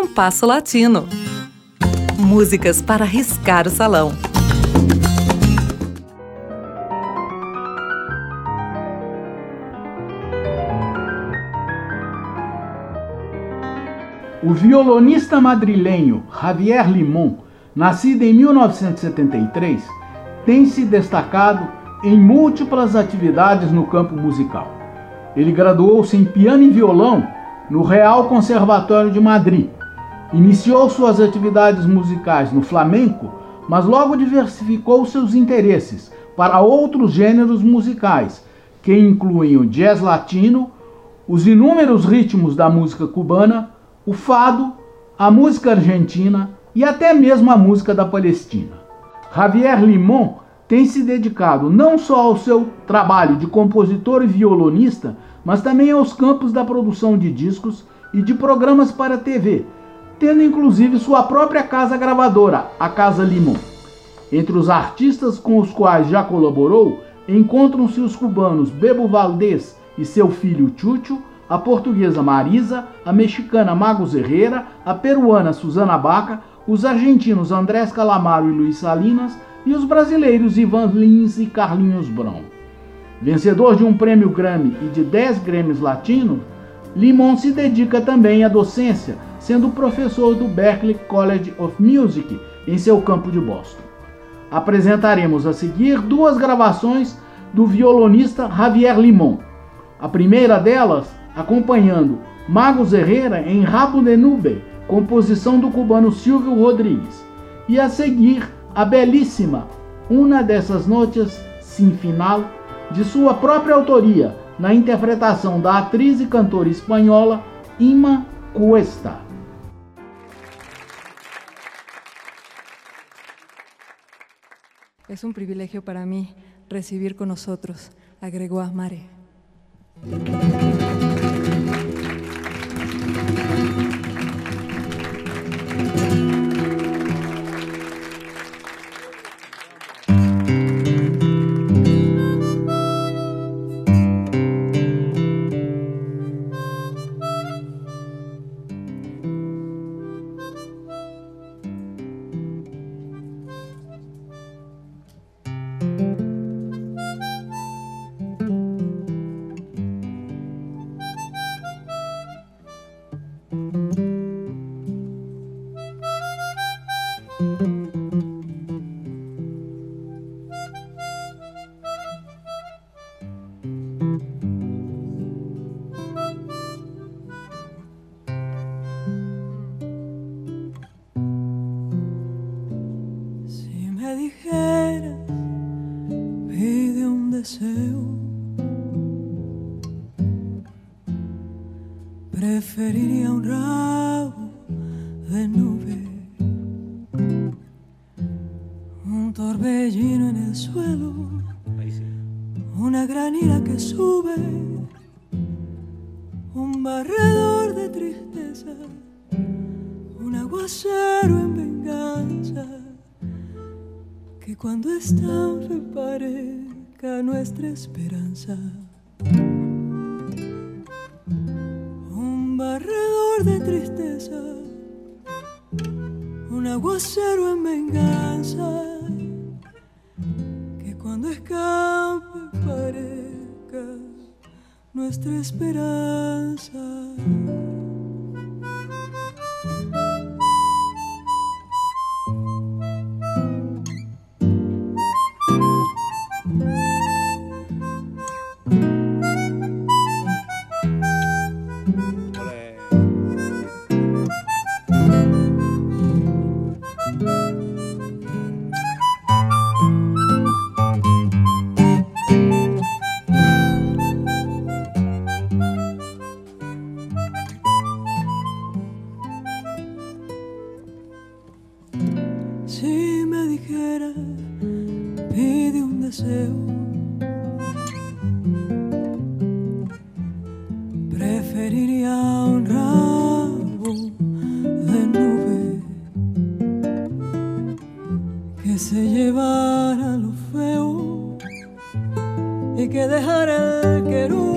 Compasso Latino. Músicas para riscar o salão. O violonista madrilenho Javier Limon, nascido em 1973, tem se destacado em múltiplas atividades no campo musical. Ele graduou-se em piano e violão no Real Conservatório de Madrid. Iniciou suas atividades musicais no flamenco, mas logo diversificou seus interesses para outros gêneros musicais, que incluem o jazz latino, os inúmeros ritmos da música cubana, o fado, a música argentina e até mesmo a música da Palestina. Javier Limon tem se dedicado não só ao seu trabalho de compositor e violonista, mas também aos campos da produção de discos e de programas para TV, tendo inclusive sua própria casa gravadora, a Casa Limon. Entre os artistas com os quais já colaborou, encontram-se os cubanos Bebo Valdez e seu filho Chucho, a portuguesa Marisa, a mexicana Magos Herrera, a peruana Susana Baca, os argentinos Andrés Calamaro e Luiz Salinas e os brasileiros Ivan Lins e Carlinhos Brown. Vencedor de um prêmio Grammy e de 10 Grammys latinos, Limon se dedica também à docência, sendo professor do Berklee College of Music em seu campo de Boston. Apresentaremos a seguir duas gravações do violonista Javier Limon. A primeira delas acompanhando Magos Herrera em Rabo de Nube, composição do cubano Silvio Rodrigues. E a seguir, a belíssima Uma dessas Noites Sin Final, de sua própria autoria, na interpretação da atriz e cantora espanhola Ima Cuesta. Es un privilegio para mí recibir con nosotros a Gregoire Mare. preferiría un rabo de nube, un torbellino en el suelo, una gran ira que sube, un barredor de tristeza, un aguacero en venganza, que cuando estampe nuestra esperanza. barredor de tristeza, un aguacero en venganza, que cuando escape parezca nuestra esperanza. Preferiría un rabo de nube que se llevara lo feo y que dejara el querú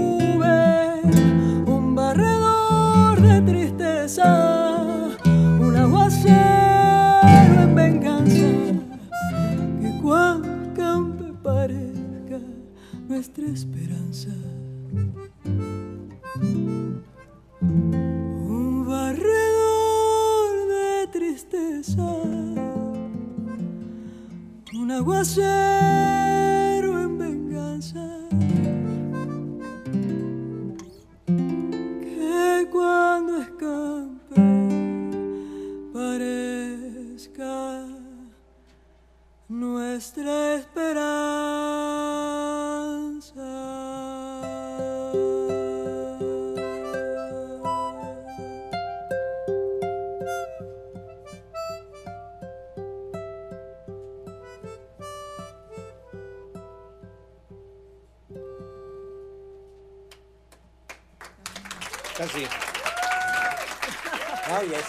esperanza. Un barredor de tristeza, un aguacero en venganza. Que cuando escape parezca nuestra esperanza. Casi. Oh, yes.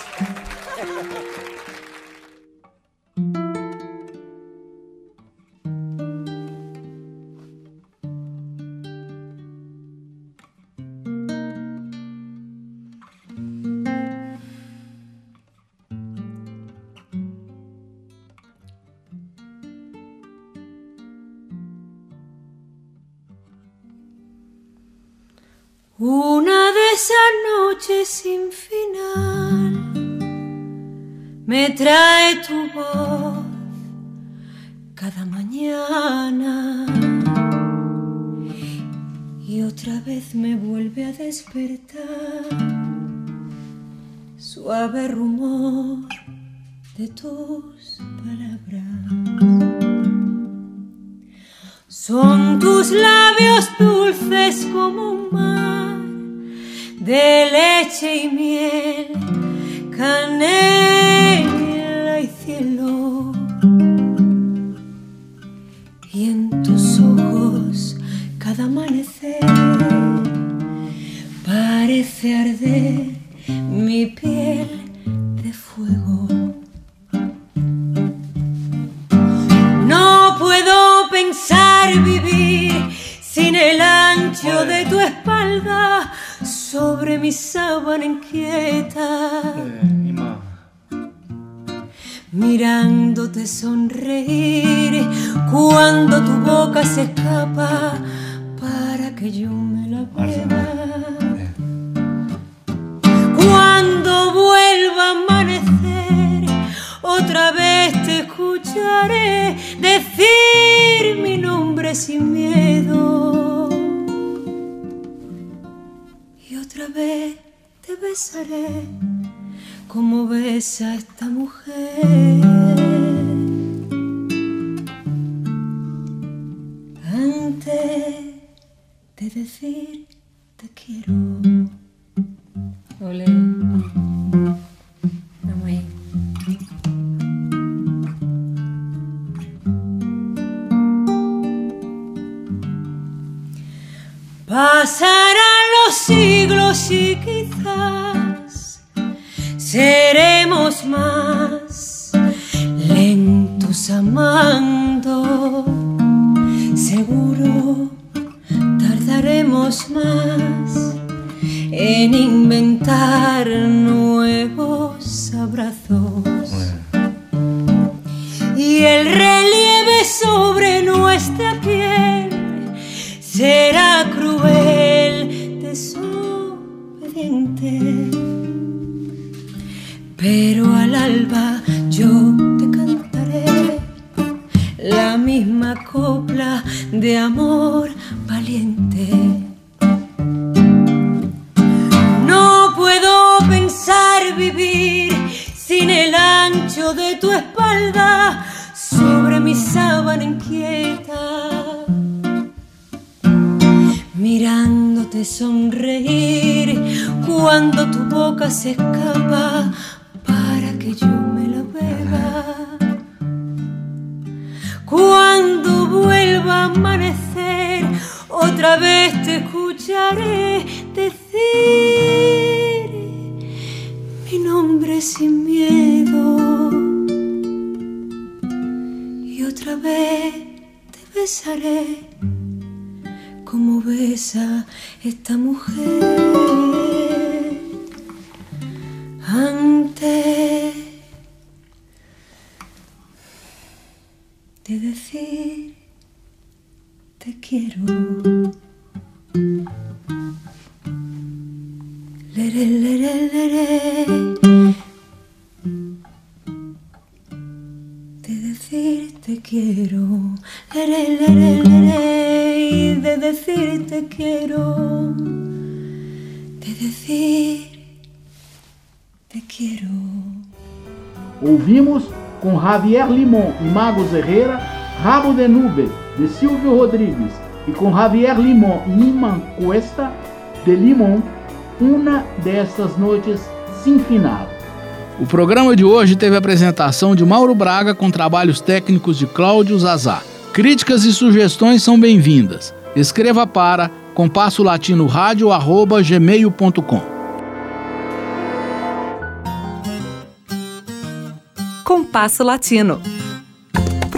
Una de esas noches sin final me trae tu voz cada mañana y otra vez me vuelve a despertar suave rumor de tus palabras. Son tus labios dulces como un mar de leche y miel, canela y cielo. Y en tus ojos cada amanecer parece arder mi piel de fuego. No puedo pensar vivir sin el ancho de tu espalda sobre mi sábana inquieta. Mirándote sonreír cuando tu boca se escapa para que yo me la beba. Besaré como besa esta mujer. Antes de decir te quiero. Ahí. Pasarán los siglos y quizás seremos más lentos amando. Seguro tardaremos más en inventar nuevos misma copla de amor valiente. No puedo pensar vivir sin el ancho de tu espalda sobre mi sábana inquieta. Mirándote sonreír cuando tu boca se escapa amanecer, otra vez te escucharé decir mi nombre sin miedo. Y otra vez te besaré como besa esta mujer. te quiero. Lere, lere. De decir te quiero. Lere, lere, lere. De decir te quiero. De decir te quiero. Ouvimos com Javier Limon e Magos Herrera, Rabo de Nube, de Silvio Rodrigues, e com Javier Limon e Iman Cuesta, de Limon, uma dessas noites sem final. O programa de hoje teve a apresentação de Mauro Braga com trabalhos técnicos de Cláudio Zazá. Críticas e sugestões são bem-vindas. Escreva para compasso latino gmail.com. Compasso Latino.